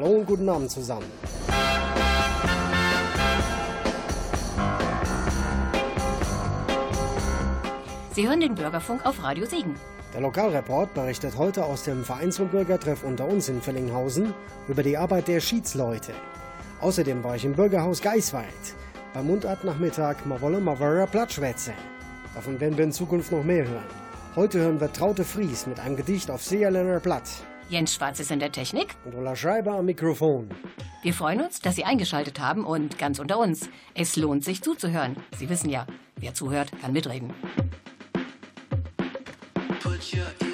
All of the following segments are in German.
Hallo und guten Abend zusammen. Sie hören den Bürgerfunk auf Radio Siegen. Der Lokalreport berichtet heute aus dem Vereins- und Bürgertreff unter uns in Villinghausen über die Arbeit der Schiedsleute. Außerdem war ich im Bürgerhaus Geiswald. Beim Mundartnachmittag Ma wolle ma wöre Plattschwätze. Davon werden wir in Zukunft noch mehr hören. Heute hören wir Traute Fries mit einem Gedicht auf Seerländer Blatt. Jens Schwarz ist in der Technik. Und Ulla Schreiber am Mikrofon. Wir freuen uns, dass Sie eingeschaltet haben und ganz unter uns. Es lohnt sich zuzuhören. Sie wissen ja, wer zuhört, kann mitreden. Put your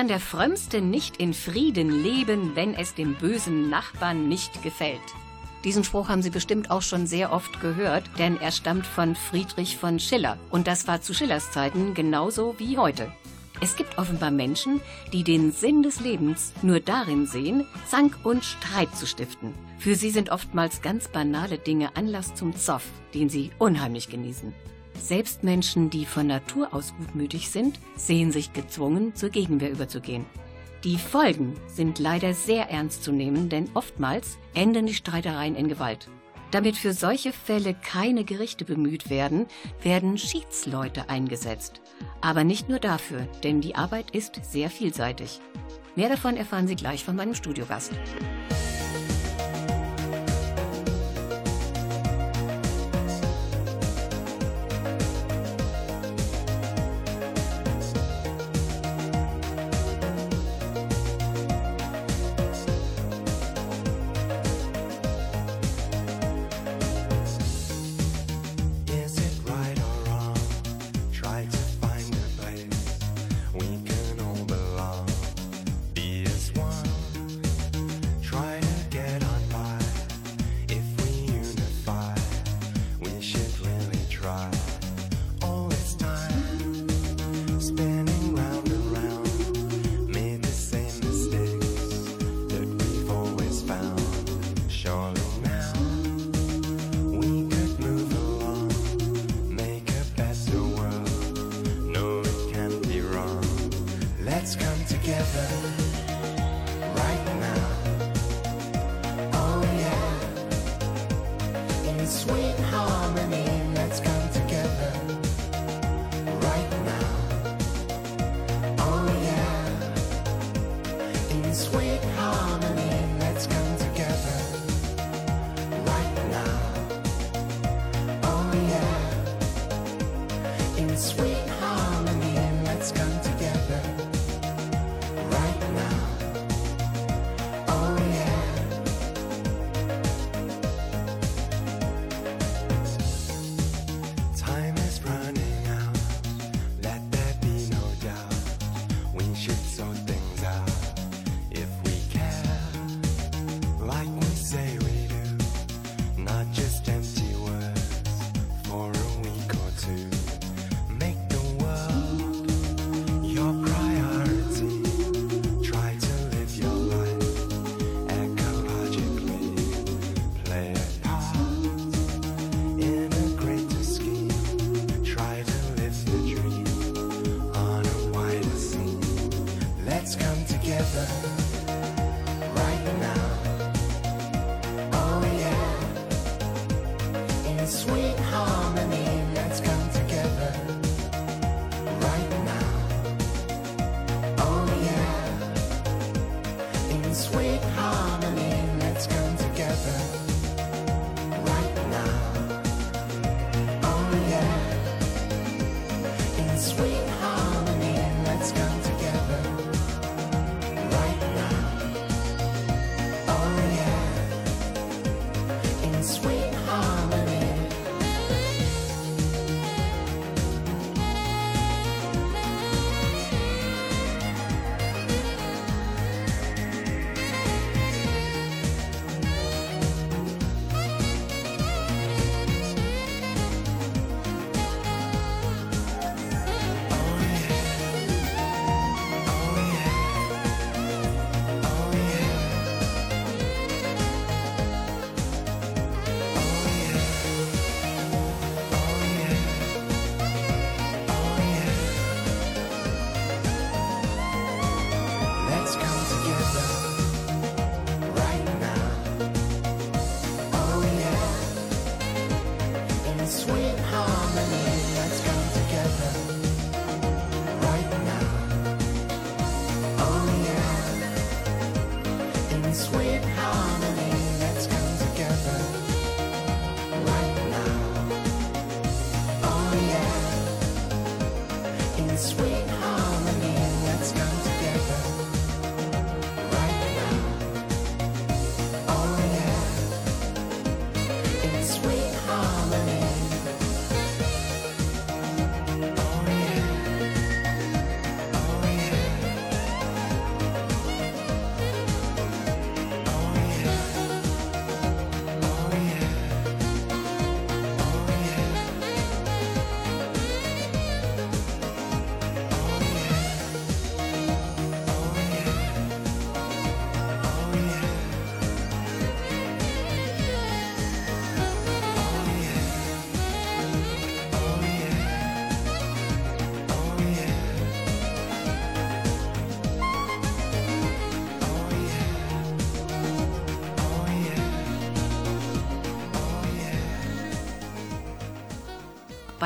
kann der Frömmste nicht in Frieden leben, wenn es dem bösen Nachbarn nicht gefällt. Diesen Spruch haben Sie bestimmt auch schon sehr oft gehört, denn er stammt von Friedrich von Schiller. Und das war zu Schillers Zeiten genauso wie heute. Es gibt offenbar Menschen, die den Sinn des Lebens nur darin sehen, Zank und Streit zu stiften. Für sie sind oftmals ganz banale Dinge Anlass zum Zoff, den sie unheimlich genießen. Selbst Menschen, die von Natur aus gutmütig sind, sehen sich gezwungen, zur Gegenwehr überzugehen. Die Folgen sind leider sehr ernst zu nehmen, denn oftmals enden die Streitereien in Gewalt. Damit für solche Fälle keine Gerichte bemüht werden, werden Schiedsleute eingesetzt. Aber nicht nur dafür, denn die Arbeit ist sehr vielseitig. Mehr davon erfahren Sie gleich von meinem Studiogast.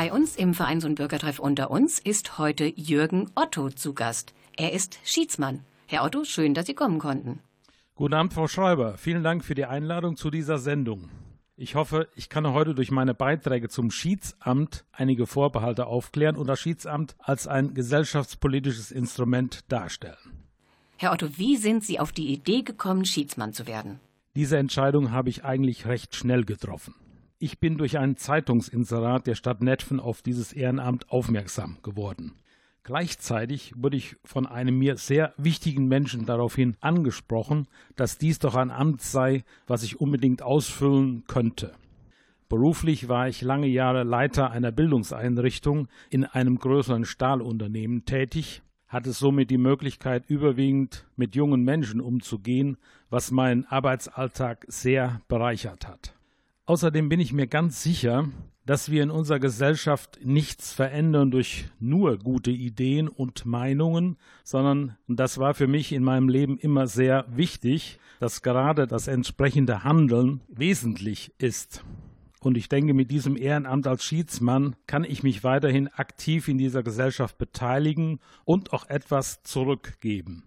Bei uns im Vereins- und Bürgertreff unter uns ist heute Jürgen Otto zu Gast. Er ist Schiedsmann. Herr Otto, schön, dass Sie kommen konnten. Guten Abend, Frau Schreiber. Vielen Dank für die Einladung zu dieser Sendung. Ich hoffe, ich kann heute durch meine Beiträge zum Schiedsamt einige Vorbehalte aufklären und das Schiedsamt als ein gesellschaftspolitisches Instrument darstellen. Herr Otto, wie sind Sie auf die Idee gekommen, Schiedsmann zu werden? Diese Entscheidung habe ich eigentlich recht schnell getroffen. Ich bin durch ein Zeitungsinserat der Stadt Netfen auf dieses Ehrenamt aufmerksam geworden. Gleichzeitig wurde ich von einem mir sehr wichtigen Menschen daraufhin angesprochen, dass dies doch ein Amt sei, was ich unbedingt ausfüllen könnte. Beruflich war ich lange Jahre Leiter einer Bildungseinrichtung in einem größeren Stahlunternehmen tätig, hatte somit die Möglichkeit, überwiegend mit jungen Menschen umzugehen, was meinen Arbeitsalltag sehr bereichert hat. Außerdem bin ich mir ganz sicher, dass wir in unserer Gesellschaft nichts verändern durch nur gute Ideen und Meinungen, sondern das war für mich in meinem Leben immer sehr wichtig, dass gerade das entsprechende Handeln wesentlich ist. Und ich denke, mit diesem Ehrenamt als Schiedsmann kann ich mich weiterhin aktiv in dieser Gesellschaft beteiligen und auch etwas zurückgeben.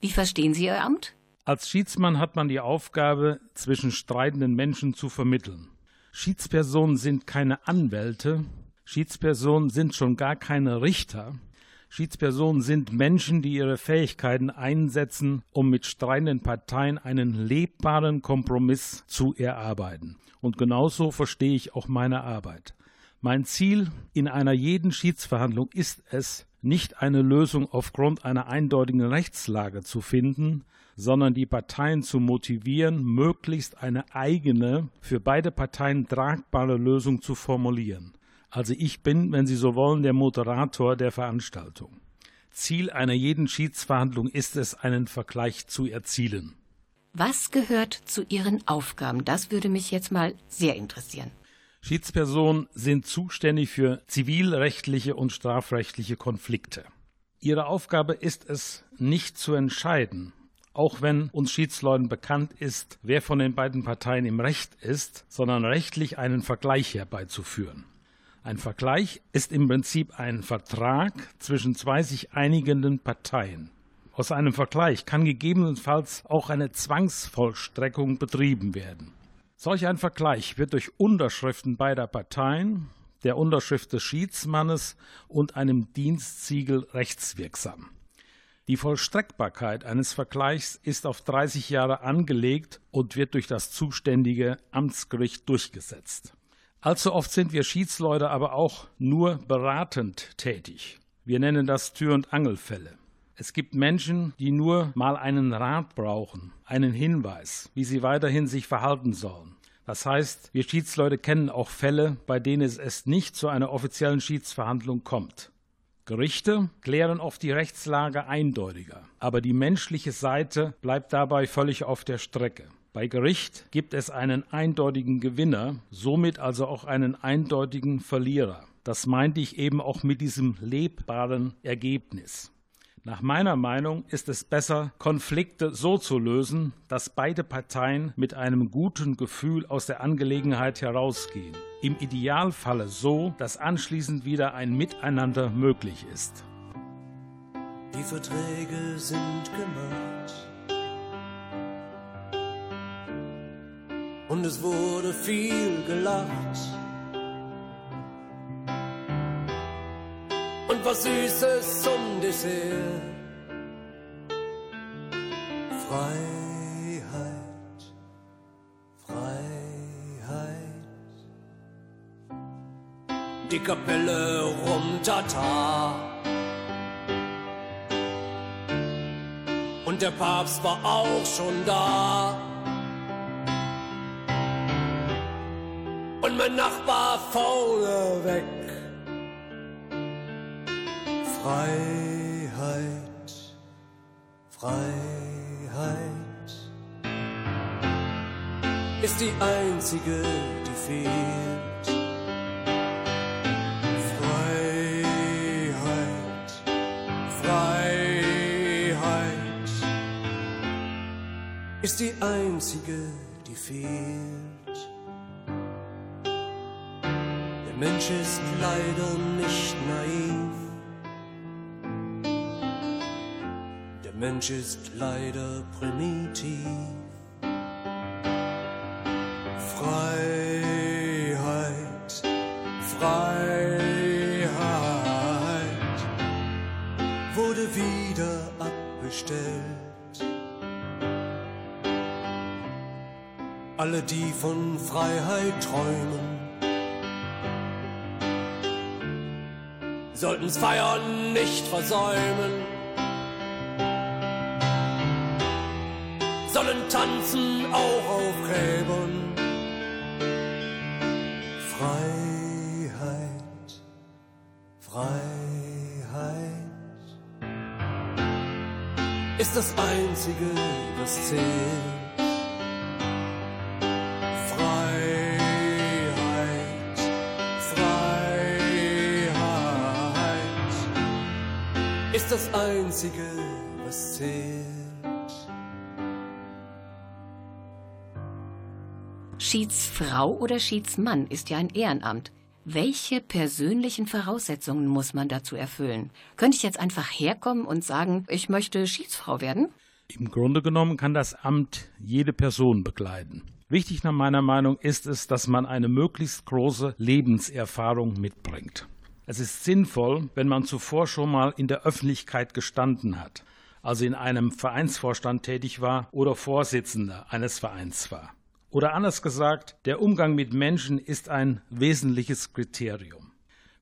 Wie verstehen Sie Ihr Amt? Als Schiedsmann hat man die Aufgabe, zwischen streitenden Menschen zu vermitteln. Schiedspersonen sind keine Anwälte, Schiedspersonen sind schon gar keine Richter. Schiedspersonen sind Menschen, die ihre Fähigkeiten einsetzen, um mit streitenden Parteien einen lebbaren Kompromiss zu erarbeiten. Und genauso verstehe ich auch meine Arbeit. Mein Ziel in einer jeden Schiedsverhandlung ist es, nicht eine Lösung aufgrund einer eindeutigen Rechtslage zu finden, sondern die Parteien zu motivieren, möglichst eine eigene, für beide Parteien tragbare Lösung zu formulieren. Also ich bin, wenn Sie so wollen, der Moderator der Veranstaltung. Ziel einer jeden Schiedsverhandlung ist es, einen Vergleich zu erzielen. Was gehört zu Ihren Aufgaben? Das würde mich jetzt mal sehr interessieren. Schiedspersonen sind zuständig für zivilrechtliche und strafrechtliche Konflikte. Ihre Aufgabe ist es, nicht zu entscheiden, auch wenn uns Schiedsleuten bekannt ist, wer von den beiden Parteien im Recht ist, sondern rechtlich einen Vergleich herbeizuführen. Ein Vergleich ist im Prinzip ein Vertrag zwischen zwei sich einigenden Parteien. Aus einem Vergleich kann gegebenenfalls auch eine Zwangsvollstreckung betrieben werden. Solch ein Vergleich wird durch Unterschriften beider Parteien, der Unterschrift des Schiedsmannes und einem Dienstsiegel rechtswirksam. Die Vollstreckbarkeit eines Vergleichs ist auf 30 Jahre angelegt und wird durch das zuständige Amtsgericht durchgesetzt. Allzu oft sind wir Schiedsleute aber auch nur beratend tätig. Wir nennen das Tür- und Angelfälle. Es gibt Menschen, die nur mal einen Rat brauchen, einen Hinweis, wie sie weiterhin sich verhalten sollen. Das heißt, wir Schiedsleute kennen auch Fälle, bei denen es nicht zu einer offiziellen Schiedsverhandlung kommt. Gerichte klären oft die Rechtslage eindeutiger, aber die menschliche Seite bleibt dabei völlig auf der Strecke. Bei Gericht gibt es einen eindeutigen Gewinner, somit also auch einen eindeutigen Verlierer. Das meinte ich eben auch mit diesem lebbaren Ergebnis. Nach meiner Meinung ist es besser, Konflikte so zu lösen, dass beide Parteien mit einem guten Gefühl aus der Angelegenheit herausgehen. Im Idealfalle so, dass anschließend wieder ein Miteinander möglich ist. Die Verträge sind gemacht. Und es wurde viel gelacht. Und was Süßes zum Dessert. Freiheit, Freiheit. Die Kapelle rum Tata. Und der Papst war auch schon da. Und mein Nachbar vorne weg Freiheit, Freiheit ist die einzige, die fehlt. Freiheit, Freiheit ist die einzige, die fehlt. Der Mensch ist leider nicht naiv. Mensch ist leider primitiv. Freiheit, Freiheit wurde wieder abbestellt. Alle, die von Freiheit träumen, sollten's Feiern nicht versäumen. Tanzen auch auf Gräbern. Freiheit, Freiheit ist das Einzige, was zählt. das Einzige, was zählt. Schiedsfrau oder Schiedsmann ist ja ein Ehrenamt. Welche persönlichen Voraussetzungen muss man dazu erfüllen? Könnte ich jetzt einfach herkommen und sagen, ich möchte Schiedsfrau werden? Im Grunde genommen kann das Amt jede Person bekleiden. Wichtig nach meiner Meinung ist es, dass man eine möglichst große Lebenserfahrung mitbringt. Es ist sinnvoll, wenn man zuvor schon mal in der Öffentlichkeit gestanden hat, also in einem Vereinsvorstand tätig war oder Vorsitzender eines Vereins war. Oder anders gesagt, der Umgang mit Menschen ist ein wesentliches Kriterium.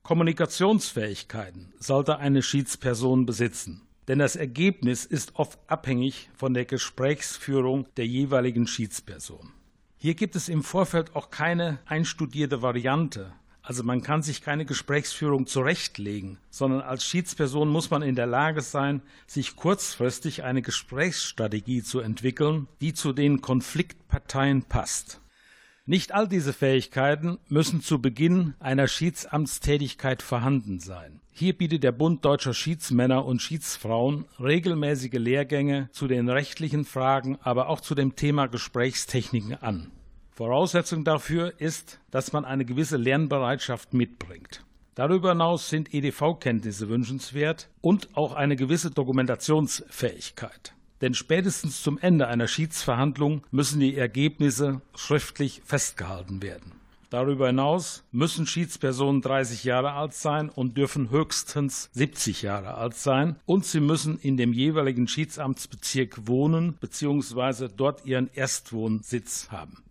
Kommunikationsfähigkeiten sollte eine Schiedsperson besitzen, denn das Ergebnis ist oft abhängig von der Gesprächsführung der jeweiligen Schiedsperson. Hier gibt es im Vorfeld auch keine einstudierte Variante, also man kann sich keine Gesprächsführung zurechtlegen, sondern als Schiedsperson muss man in der Lage sein, sich kurzfristig eine Gesprächsstrategie zu entwickeln, die zu den Konfliktparteien passt. Nicht all diese Fähigkeiten müssen zu Beginn einer Schiedsamtstätigkeit vorhanden sein. Hier bietet der Bund deutscher Schiedsmänner und Schiedsfrauen regelmäßige Lehrgänge zu den rechtlichen Fragen, aber auch zu dem Thema Gesprächstechniken an. Voraussetzung dafür ist, dass man eine gewisse Lernbereitschaft mitbringt. Darüber hinaus sind EDV-Kenntnisse wünschenswert und auch eine gewisse Dokumentationsfähigkeit. Denn spätestens zum Ende einer Schiedsverhandlung müssen die Ergebnisse schriftlich festgehalten werden. Darüber hinaus müssen Schiedspersonen 30 Jahre alt sein und dürfen höchstens 70 Jahre alt sein und sie müssen in dem jeweiligen Schiedsamtsbezirk wohnen bzw. dort ihren Erstwohnsitz haben.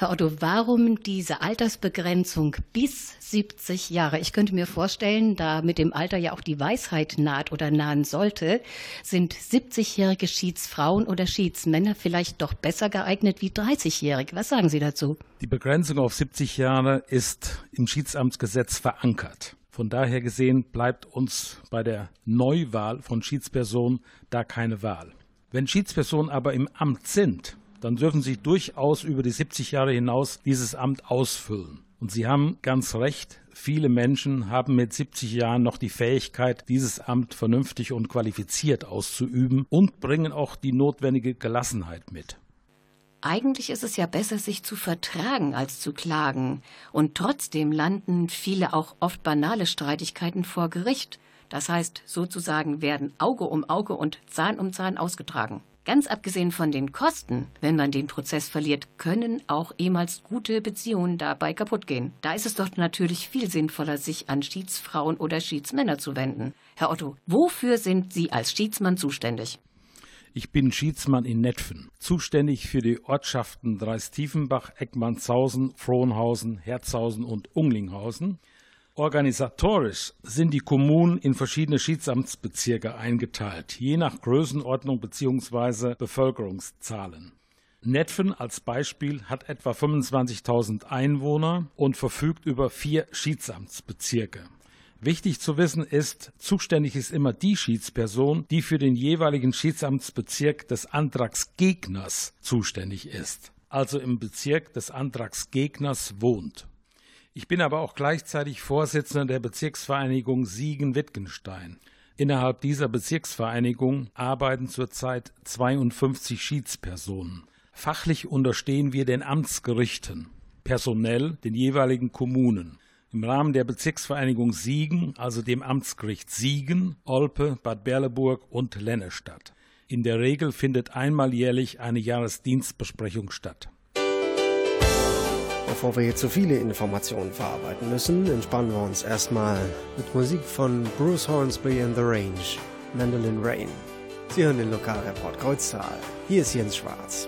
Herr Otto, warum diese Altersbegrenzung bis 70 Jahre? Ich könnte mir vorstellen, da mit dem Alter ja auch die Weisheit naht oder nahen sollte, sind 70-jährige Schiedsfrauen oder Schiedsmänner vielleicht doch besser geeignet wie 30-jährige. Was sagen Sie dazu? Die Begrenzung auf 70 Jahre ist im Schiedsamtsgesetz verankert. Von daher gesehen bleibt uns bei der Neuwahl von Schiedspersonen da keine Wahl. Wenn Schiedspersonen aber im Amt sind dann dürfen Sie durchaus über die 70 Jahre hinaus dieses Amt ausfüllen. Und Sie haben ganz recht, viele Menschen haben mit 70 Jahren noch die Fähigkeit, dieses Amt vernünftig und qualifiziert auszuüben und bringen auch die notwendige Gelassenheit mit. Eigentlich ist es ja besser, sich zu vertragen, als zu klagen. Und trotzdem landen viele auch oft banale Streitigkeiten vor Gericht. Das heißt, sozusagen werden Auge um Auge und Zahn um Zahn ausgetragen. Ganz abgesehen von den Kosten, wenn man den Prozess verliert, können auch ehemals gute Beziehungen dabei kaputt gehen. Da ist es doch natürlich viel sinnvoller, sich an Schiedsfrauen oder Schiedsmänner zu wenden. Herr Otto, wofür sind Sie als Schiedsmann zuständig? Ich bin Schiedsmann in Netfen, zuständig für die Ortschaften Dreistiefenbach, Eckmannshausen, Frohnhausen, Herzhausen und Unglinghausen. Organisatorisch sind die Kommunen in verschiedene Schiedsamtsbezirke eingeteilt, je nach Größenordnung bzw. Bevölkerungszahlen. Netfen als Beispiel hat etwa 25.000 Einwohner und verfügt über vier Schiedsamtsbezirke. Wichtig zu wissen ist, zuständig ist immer die Schiedsperson, die für den jeweiligen Schiedsamtsbezirk des Antragsgegners zuständig ist, also im Bezirk des Antragsgegners wohnt. Ich bin aber auch gleichzeitig Vorsitzender der Bezirksvereinigung Siegen-Wittgenstein. Innerhalb dieser Bezirksvereinigung arbeiten zurzeit 52 Schiedspersonen. Fachlich unterstehen wir den Amtsgerichten, personell den jeweiligen Kommunen. Im Rahmen der Bezirksvereinigung Siegen, also dem Amtsgericht Siegen, Olpe, Bad Berleburg und Lennestadt. In der Regel findet einmal jährlich eine Jahresdienstbesprechung statt. Bevor wir hier zu viele Informationen verarbeiten müssen, entspannen wir uns erstmal mit Musik von Bruce Hornsby and the Range, Mandolin Rain. Sie hören den Lokalreport Kreuztal. Hier ist Jens Schwarz.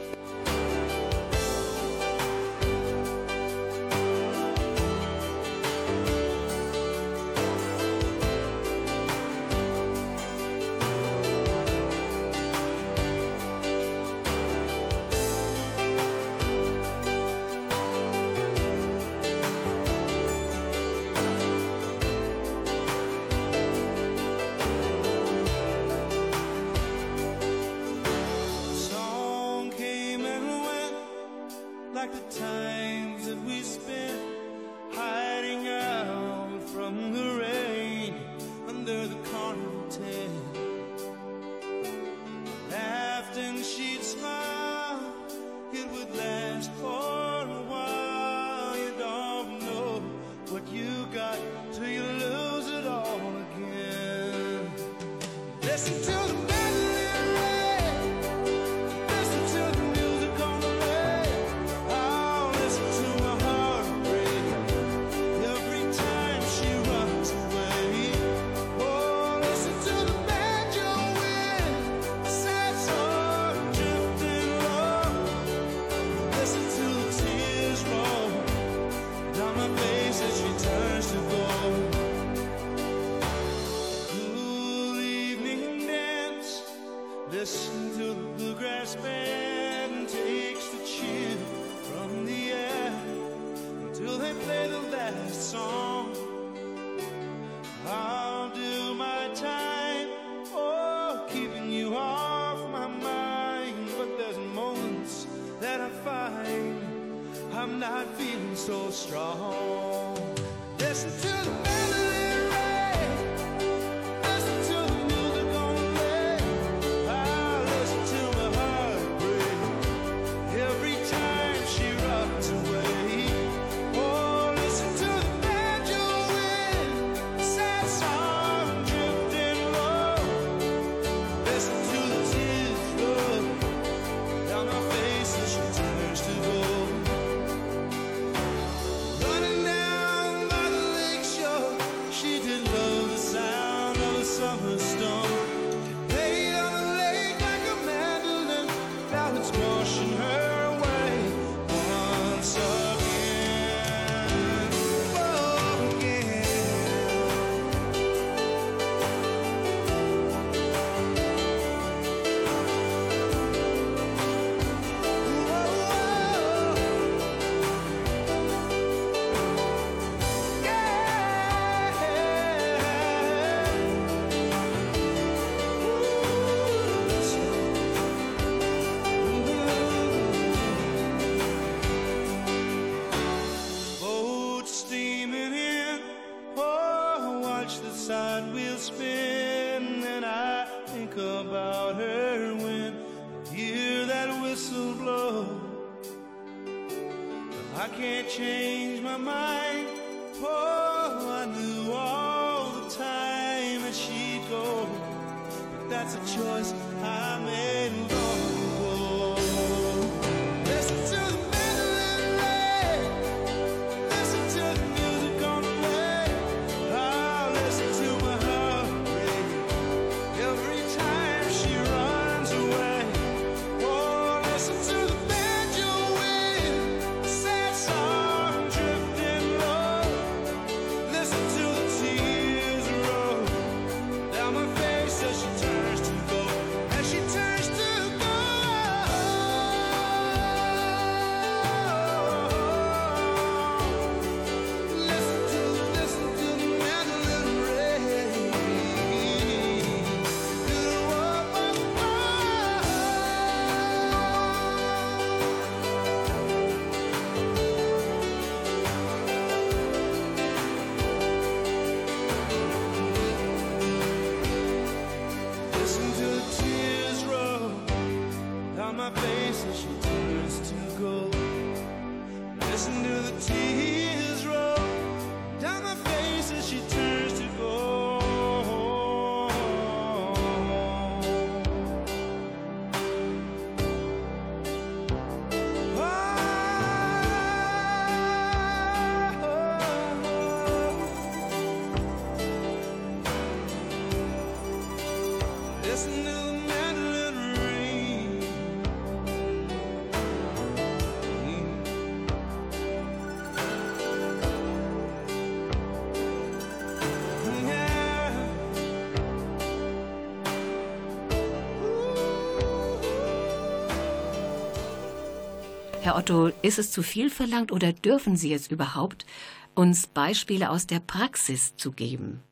Otto, ist es zu viel verlangt oder dürfen Sie es überhaupt, uns Beispiele aus der Praxis zu geben?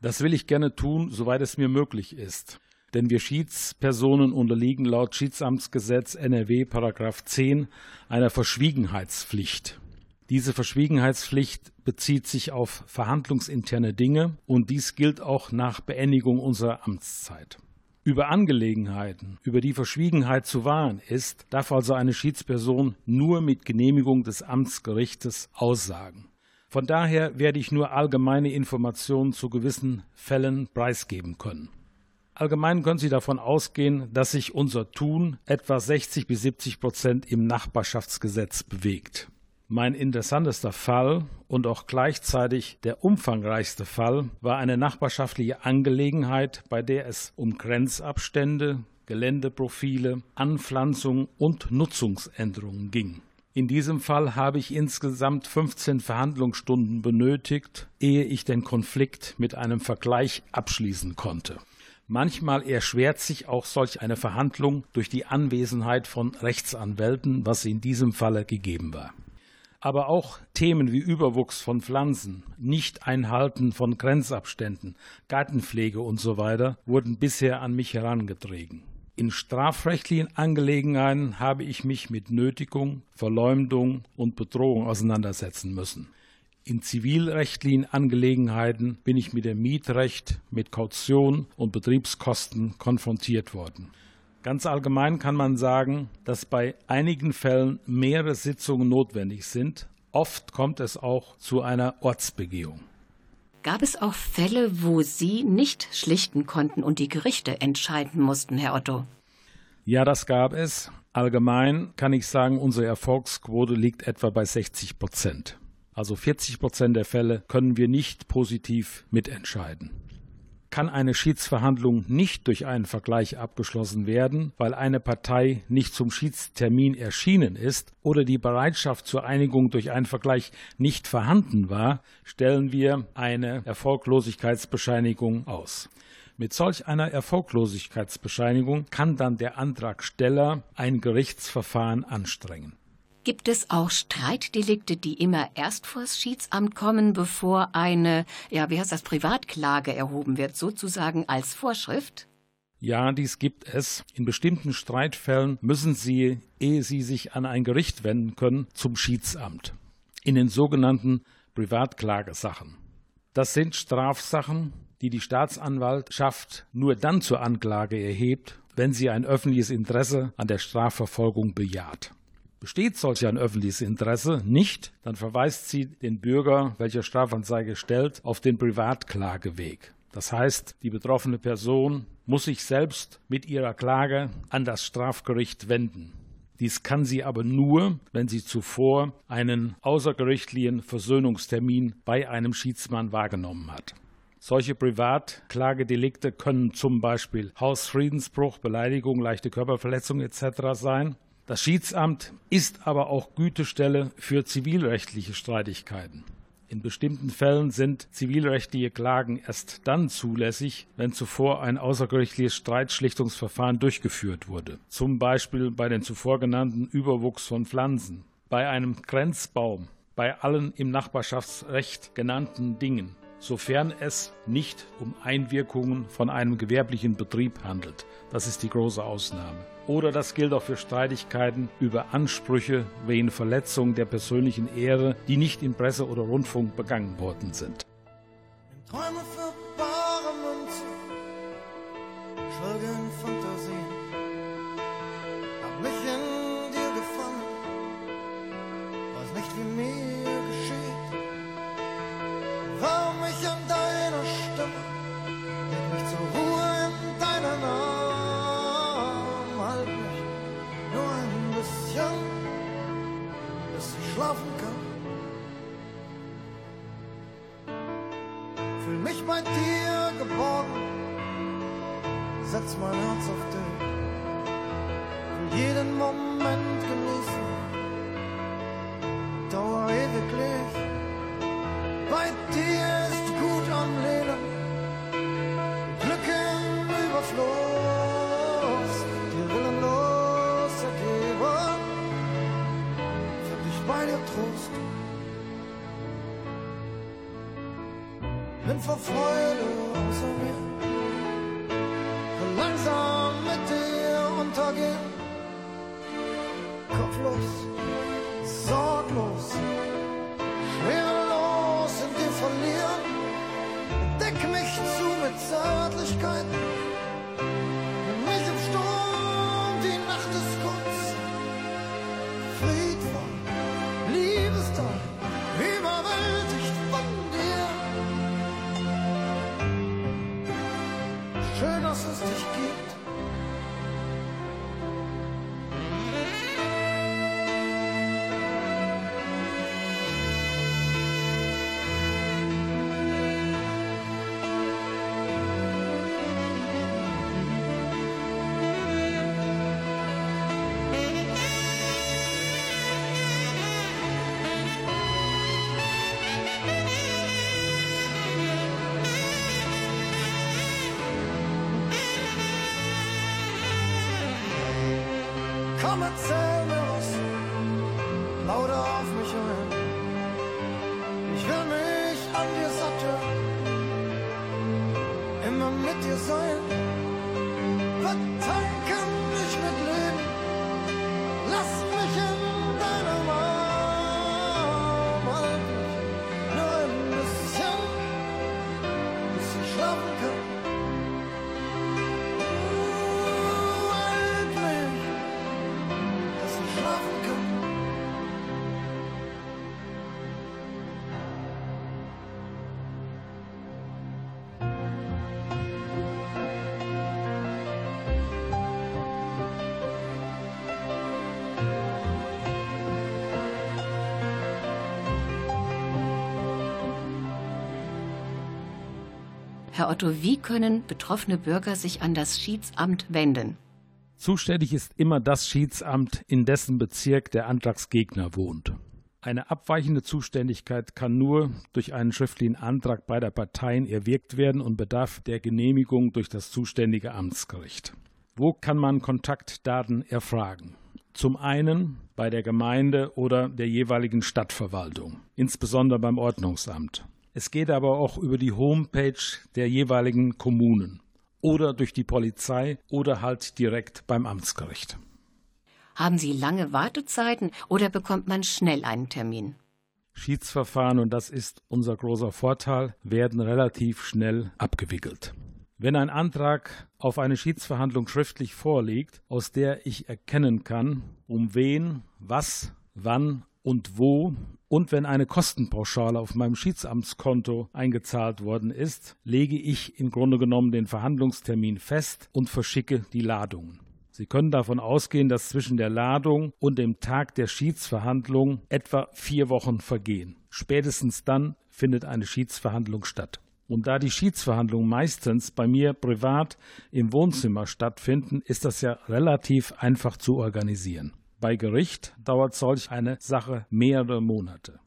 Das will ich gerne tun, soweit es mir möglich ist. Denn wir Schiedspersonen unterliegen laut Schiedsamtsgesetz NRW Paragraph 10 einer Verschwiegenheitspflicht. Diese Verschwiegenheitspflicht bezieht sich auf verhandlungsinterne Dinge und dies gilt auch nach Beendigung unserer Amtszeit. Über Angelegenheiten, über die Verschwiegenheit zu wahren ist, darf also eine Schiedsperson nur mit Genehmigung des Amtsgerichtes aussagen. Von daher werde ich nur allgemeine Informationen zu gewissen Fällen preisgeben können. Allgemein können Sie davon ausgehen, dass sich unser Tun etwa 60 bis 70 Prozent im Nachbarschaftsgesetz bewegt. Mein interessantester Fall und auch gleichzeitig der umfangreichste Fall war eine nachbarschaftliche Angelegenheit, bei der es um Grenzabstände, Geländeprofile, Anpflanzung und Nutzungsänderungen ging. In diesem Fall habe ich insgesamt 15 Verhandlungsstunden benötigt, ehe ich den Konflikt mit einem Vergleich abschließen konnte. Manchmal erschwert sich auch solch eine Verhandlung durch die Anwesenheit von Rechtsanwälten, was in diesem Falle gegeben war. Aber auch Themen wie Überwuchs von Pflanzen, Nicht-Einhalten von Grenzabständen, Gartenpflege usw. So wurden bisher an mich herangetragen. In strafrechtlichen Angelegenheiten habe ich mich mit Nötigung, Verleumdung und Bedrohung auseinandersetzen müssen. In zivilrechtlichen Angelegenheiten bin ich mit dem Mietrecht, mit Kaution und Betriebskosten konfrontiert worden. Ganz allgemein kann man sagen, dass bei einigen Fällen mehrere Sitzungen notwendig sind. Oft kommt es auch zu einer Ortsbegehung. Gab es auch Fälle, wo Sie nicht schlichten konnten und die Gerichte entscheiden mussten, Herr Otto? Ja, das gab es. Allgemein kann ich sagen, unsere Erfolgsquote liegt etwa bei 60 Prozent. Also 40 Prozent der Fälle können wir nicht positiv mitentscheiden kann eine Schiedsverhandlung nicht durch einen Vergleich abgeschlossen werden, weil eine Partei nicht zum Schiedstermin erschienen ist oder die Bereitschaft zur Einigung durch einen Vergleich nicht vorhanden war, stellen wir eine Erfolglosigkeitsbescheinigung aus. Mit solch einer Erfolglosigkeitsbescheinigung kann dann der Antragsteller ein Gerichtsverfahren anstrengen. Gibt es auch Streitdelikte, die immer erst vors Schiedsamt kommen, bevor eine, ja, wie heißt das, Privatklage erhoben wird, sozusagen als Vorschrift? Ja, dies gibt es. In bestimmten Streitfällen müssen Sie, ehe Sie sich an ein Gericht wenden können, zum Schiedsamt. In den sogenannten Privatklagesachen. Das sind Strafsachen, die die Staatsanwaltschaft nur dann zur Anklage erhebt, wenn sie ein öffentliches Interesse an der Strafverfolgung bejaht. Besteht solch ein öffentliches Interesse nicht, dann verweist sie den Bürger, welcher Strafanzeige stellt, auf den Privatklageweg. Das heißt, die betroffene Person muss sich selbst mit ihrer Klage an das Strafgericht wenden. Dies kann sie aber nur, wenn sie zuvor einen außergerichtlichen Versöhnungstermin bei einem Schiedsmann wahrgenommen hat. Solche Privatklagedelikte können zum Beispiel Hausfriedensbruch, Beleidigung, leichte Körperverletzung etc. sein. Das Schiedsamt ist aber auch Gütestelle für zivilrechtliche Streitigkeiten. In bestimmten Fällen sind zivilrechtliche Klagen erst dann zulässig, wenn zuvor ein außergerichtliches Streitschlichtungsverfahren durchgeführt wurde, zum Beispiel bei den zuvor genannten Überwuchs von Pflanzen, bei einem Grenzbaum, bei allen im Nachbarschaftsrecht genannten Dingen, sofern es nicht um Einwirkungen von einem gewerblichen Betrieb handelt. Das ist die große Ausnahme. Oder das gilt auch für Streitigkeiten über Ansprüche wegen Verletzung der persönlichen Ehre, die nicht in Presse oder Rundfunk begangen worden sind. Träume für bare Moment genießen, dauer ewiglich. Bei dir ist gut am Leben, Glück im Überfluss, dir willenlos ergeben. bei dir Trost. Bin vor Freude außer mir, will langsam mit dir untergehen. Kopflos, sorglos, schwerelos in dir verlieren. Deck mich zu mit Zärtlichkeit. Herr Otto, wie können betroffene Bürger sich an das Schiedsamt wenden? Zuständig ist immer das Schiedsamt, in dessen Bezirk der Antragsgegner wohnt. Eine abweichende Zuständigkeit kann nur durch einen schriftlichen Antrag beider Parteien erwirkt werden und bedarf der Genehmigung durch das zuständige Amtsgericht. Wo kann man Kontaktdaten erfragen? Zum einen bei der Gemeinde oder der jeweiligen Stadtverwaltung, insbesondere beim Ordnungsamt. Es geht aber auch über die Homepage der jeweiligen Kommunen oder durch die Polizei oder halt direkt beim Amtsgericht. Haben Sie lange Wartezeiten oder bekommt man schnell einen Termin? Schiedsverfahren, und das ist unser großer Vorteil, werden relativ schnell abgewickelt. Wenn ein Antrag auf eine Schiedsverhandlung schriftlich vorliegt, aus der ich erkennen kann, um wen, was, wann und wo und wenn eine Kostenpauschale auf meinem Schiedsamtskonto eingezahlt worden ist, lege ich im Grunde genommen den Verhandlungstermin fest und verschicke die Ladungen. Sie können davon ausgehen, dass zwischen der Ladung und dem Tag der Schiedsverhandlung etwa vier Wochen vergehen. Spätestens dann findet eine Schiedsverhandlung statt. Und da die Schiedsverhandlungen meistens bei mir privat im Wohnzimmer stattfinden, ist das ja relativ einfach zu organisieren. Bei Gericht dauert solch eine Sache mehrere Monate.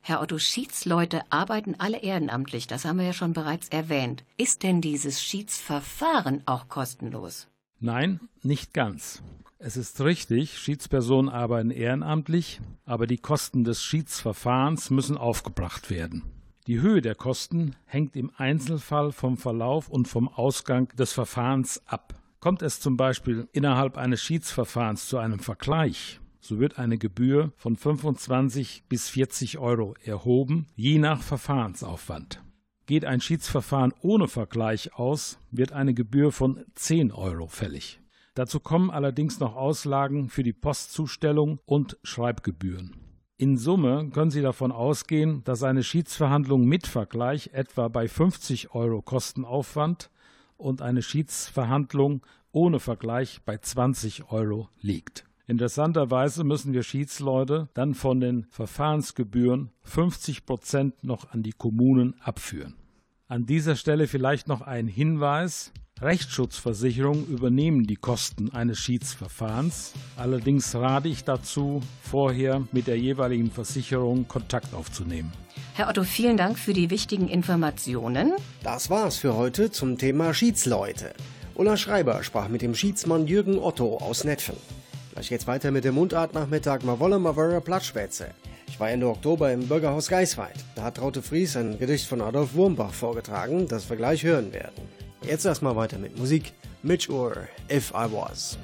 Herr Otto, Schiedsleute arbeiten alle ehrenamtlich, das haben wir ja schon bereits erwähnt. Ist denn dieses Schiedsverfahren auch kostenlos? Nein, nicht ganz. Es ist richtig, Schiedspersonen arbeiten ehrenamtlich, aber die Kosten des Schiedsverfahrens müssen aufgebracht werden. Die Höhe der Kosten hängt im Einzelfall vom Verlauf und vom Ausgang des Verfahrens ab. Kommt es zum Beispiel innerhalb eines Schiedsverfahrens zu einem Vergleich, so wird eine Gebühr von 25 bis 40 Euro erhoben, je nach Verfahrensaufwand. Geht ein Schiedsverfahren ohne Vergleich aus, wird eine Gebühr von 10 Euro fällig. Dazu kommen allerdings noch Auslagen für die Postzustellung und Schreibgebühren. In Summe können Sie davon ausgehen, dass eine Schiedsverhandlung mit Vergleich etwa bei 50 Euro Kostenaufwand und eine Schiedsverhandlung ohne Vergleich bei 20 Euro liegt. Interessanterweise müssen wir Schiedsleute dann von den Verfahrensgebühren 50 Prozent noch an die Kommunen abführen. An dieser Stelle vielleicht noch ein Hinweis. Rechtsschutzversicherungen übernehmen die Kosten eines Schiedsverfahrens. Allerdings rate ich dazu, vorher mit der jeweiligen Versicherung Kontakt aufzunehmen. Herr Otto, vielen Dank für die wichtigen Informationen. Das war's für heute zum Thema Schiedsleute. Ulla Schreiber sprach mit dem Schiedsmann Jürgen Otto aus Netfen. Gleich geht's weiter mit dem Mundartnachmittag Ma wolle ma wöre Plattschwätze. Ich war Ende Oktober im Bürgerhaus Geisweit. Da hat Traute Fries ein Gedicht von Adolf Wurmbach vorgetragen, das wir gleich hören werden. Jetzt erstmal weiter mit Musik. Mitch Ur, If I Was.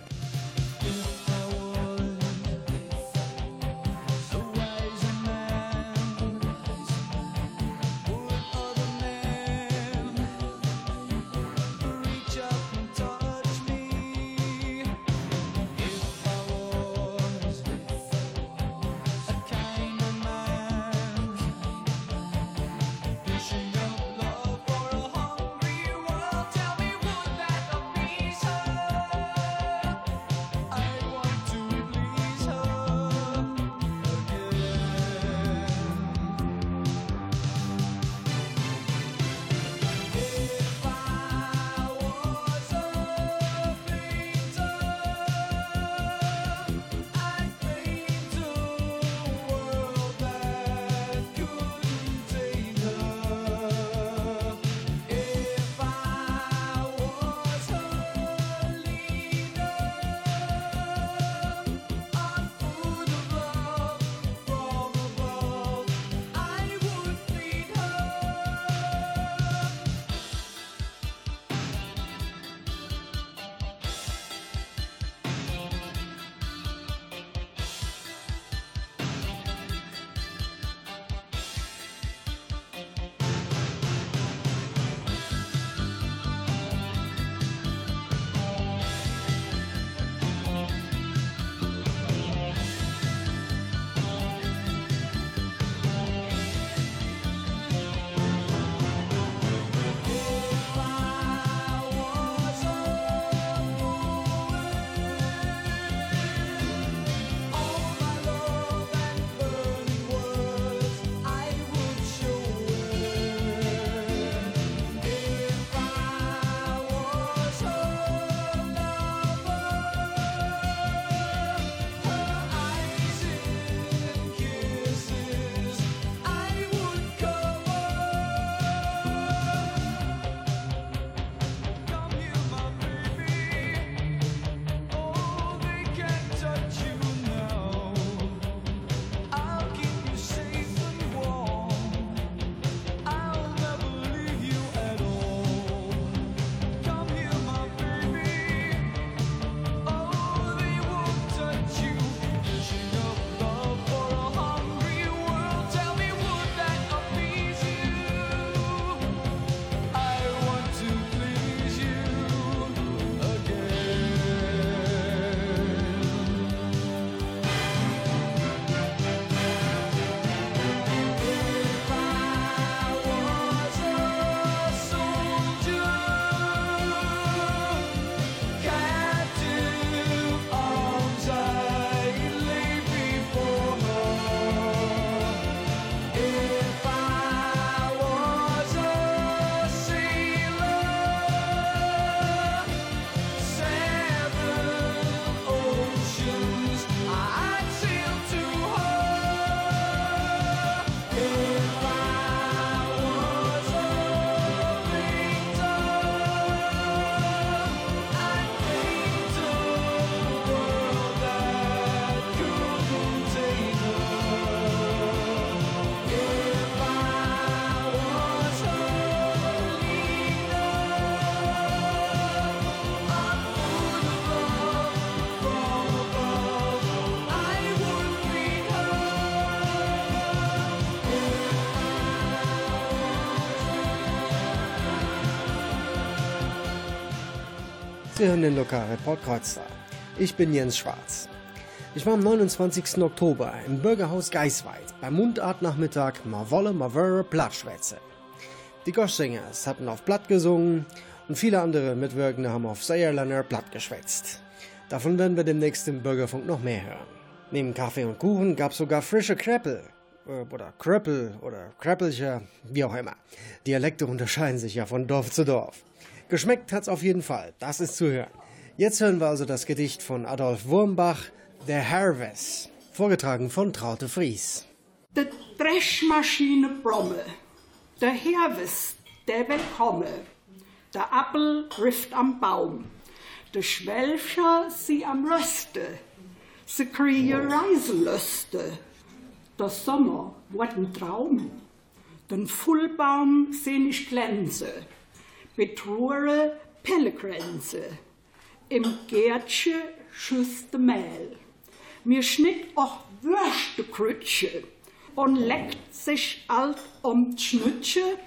Sie hören den Lokalreport Kreuztal. Ich bin Jens Schwarz. Ich war am 29. Oktober im Bürgerhaus Geisweit beim Mundartnachmittag Ma wolle ma wöre Plattschwätze. Die Goschsingers hatten auf Platt gesungen und viele andere Mitwirkende haben auf Säuerländer Platt geschwätzt. Davon werden wir demnächst im Bürgerfunk noch mehr hören. Neben Kaffee und Kuchen gab es sogar frische Kreppel. Äh, oder Kröppel oder Kreppelcher, wie auch immer. Dialekte unterscheiden sich ja von Dorf zu Dorf. Geschmeckt hat's auf jeden Fall, das ist zu hören. Jetzt hören wir also das Gedicht von Adolf Wurmbach, Der Harvest, vorgetragen von Traute Fries. De Dreschmaschine bromme, der Harvest, der will komme, der Appel rifft am Baum, de Schwelfscher sie am Röste, Sie kriegen Reiselüste. Der Sommer wird ein Traum. Den Fullbaum seh ich glänze. Betrure Pellegrenze. Im Gärtchen schüsste Mehl. Mir schnitt auch Würstekrütsche und leckt sich alt um Schnütsche,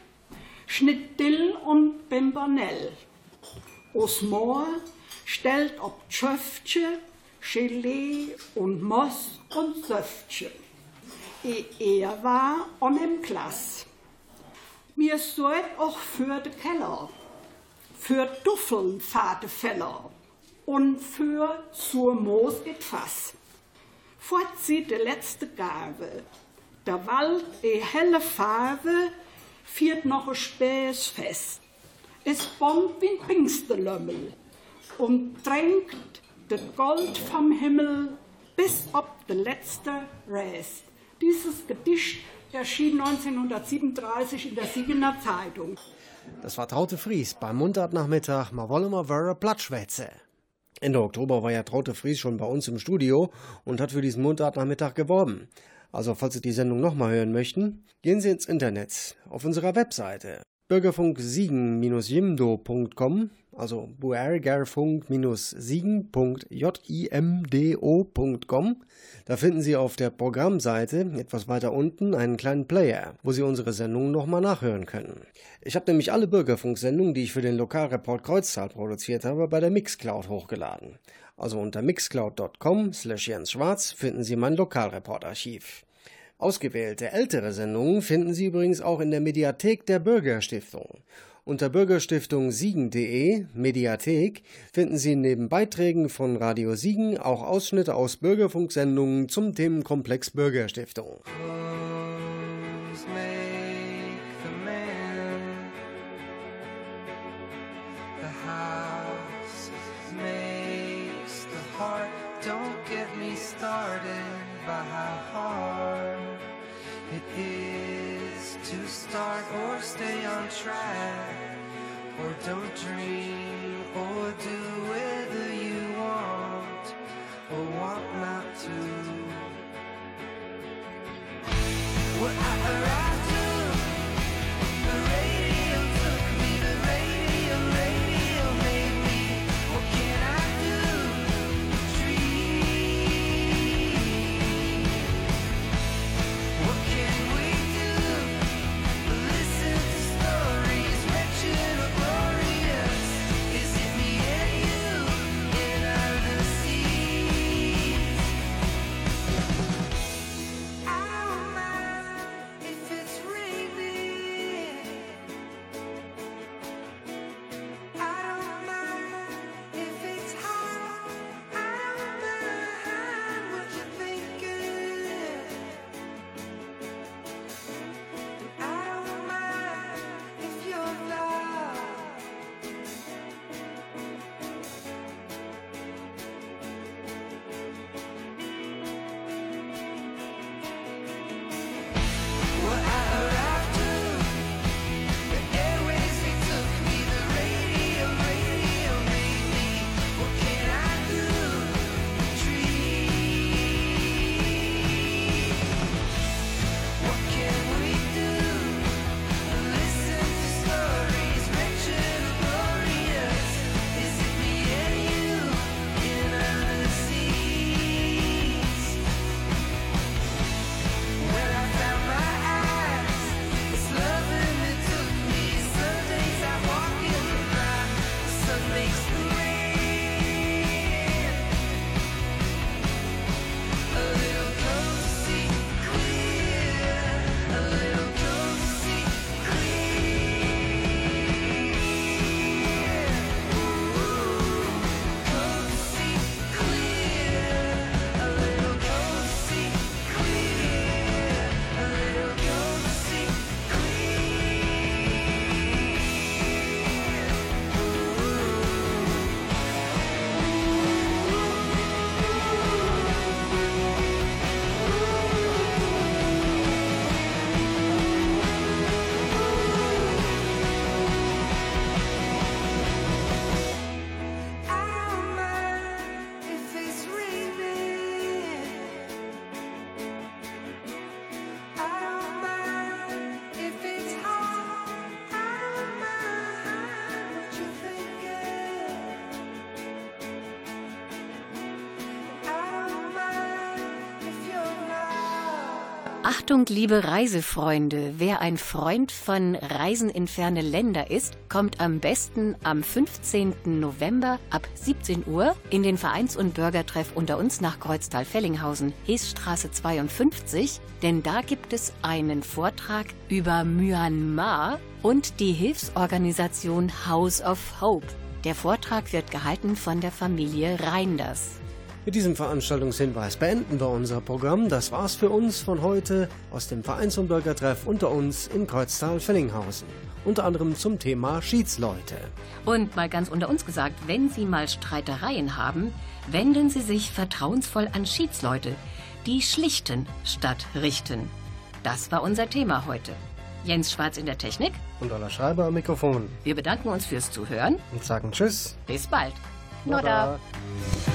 schnitt Dill und Pimpernell. Aus Moor stellt ob Tschöftche, Gelee und Moss und Söftche. E er war on im Klass. Mir sorgt auch für de Keller, für Duffeln fade Feller und für zur Moos etwas. Fort sieht de letzte Gabe. Der Wald e helle Farbe, viert noch ein Späß fest. Es bombt wie ein Pingstelömmel und drängt das Gold vom Himmel bis ob der letzte Rest. Dieses Gedicht erschien 1937 in der Siegener Zeitung. Das war Traute Fries beim Mundartnachmittag. Mal wollen wir wöre Plattschwätze. Ende Oktober war ja Traute Fries schon bei uns im Studio und hat für diesen Mundartnachmittag geworben. Also, falls Sie die Sendung nochmal hören möchten, gehen Sie ins Internet auf unserer Webseite bürgerfunksiegen-jimdo.com, also buergerfunk-siegen.jimdo.com. Da finden Sie auf der Programmseite etwas weiter unten einen kleinen Player, wo Sie unsere Sendungen nochmal nachhören können. Ich habe nämlich alle Bürgerfunksendungen, die ich für den Lokalreport Kreuztal produziert habe, bei der Mixcloud hochgeladen. Also unter mixcloud.com slash Jens Schwarz finden Sie mein Lokalreport-Archiv. Ausgewählte ältere Sendungen finden Sie übrigens auch in der Mediathek der Bürgerstiftung. Unter bürgerstiftungsiegen.de Mediathek finden Sie neben Beiträgen von Radio Siegen auch Ausschnitte aus Bürgerfunksendungen zum Themenkomplex Bürgerstiftung. Achtung, liebe Reisefreunde, wer ein Freund von Reisen in ferne Länder ist, kommt am besten am 15. November ab 17 Uhr in den Vereins- und Bürgertreff unter uns nach Kreuztal-Fellinghausen, Heesstraße 52, denn da gibt es einen Vortrag über Myanmar und die Hilfsorganisation House of Hope. Der Vortrag wird gehalten von der Familie Reinders. Mit diesem Veranstaltungshinweis beenden wir unser Programm. Das war's für uns von heute aus dem Vereins- und Bürgertreff unter uns in Kreuztal-Fellinghausen. Unter anderem zum Thema Schiedsleute. Und mal ganz unter uns gesagt, wenn Sie mal Streitereien haben, wenden Sie sich vertrauensvoll an Schiedsleute, die schlichten statt richten. Das war unser Thema heute. Jens Schwarz in der Technik. Und Ola Schreiber am Mikrofon. Wir bedanken uns fürs Zuhören. Und sagen Tschüss. Bis bald. Nodda. You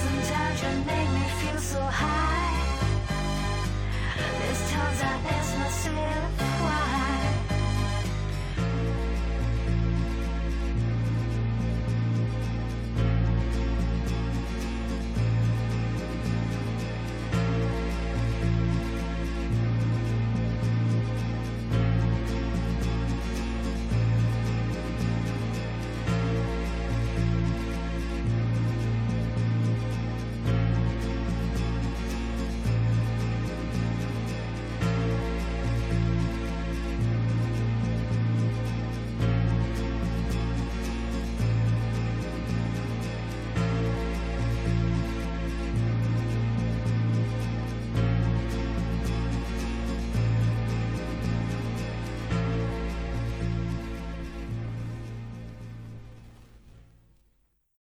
Sometimes you make so high. This times I ask myself why.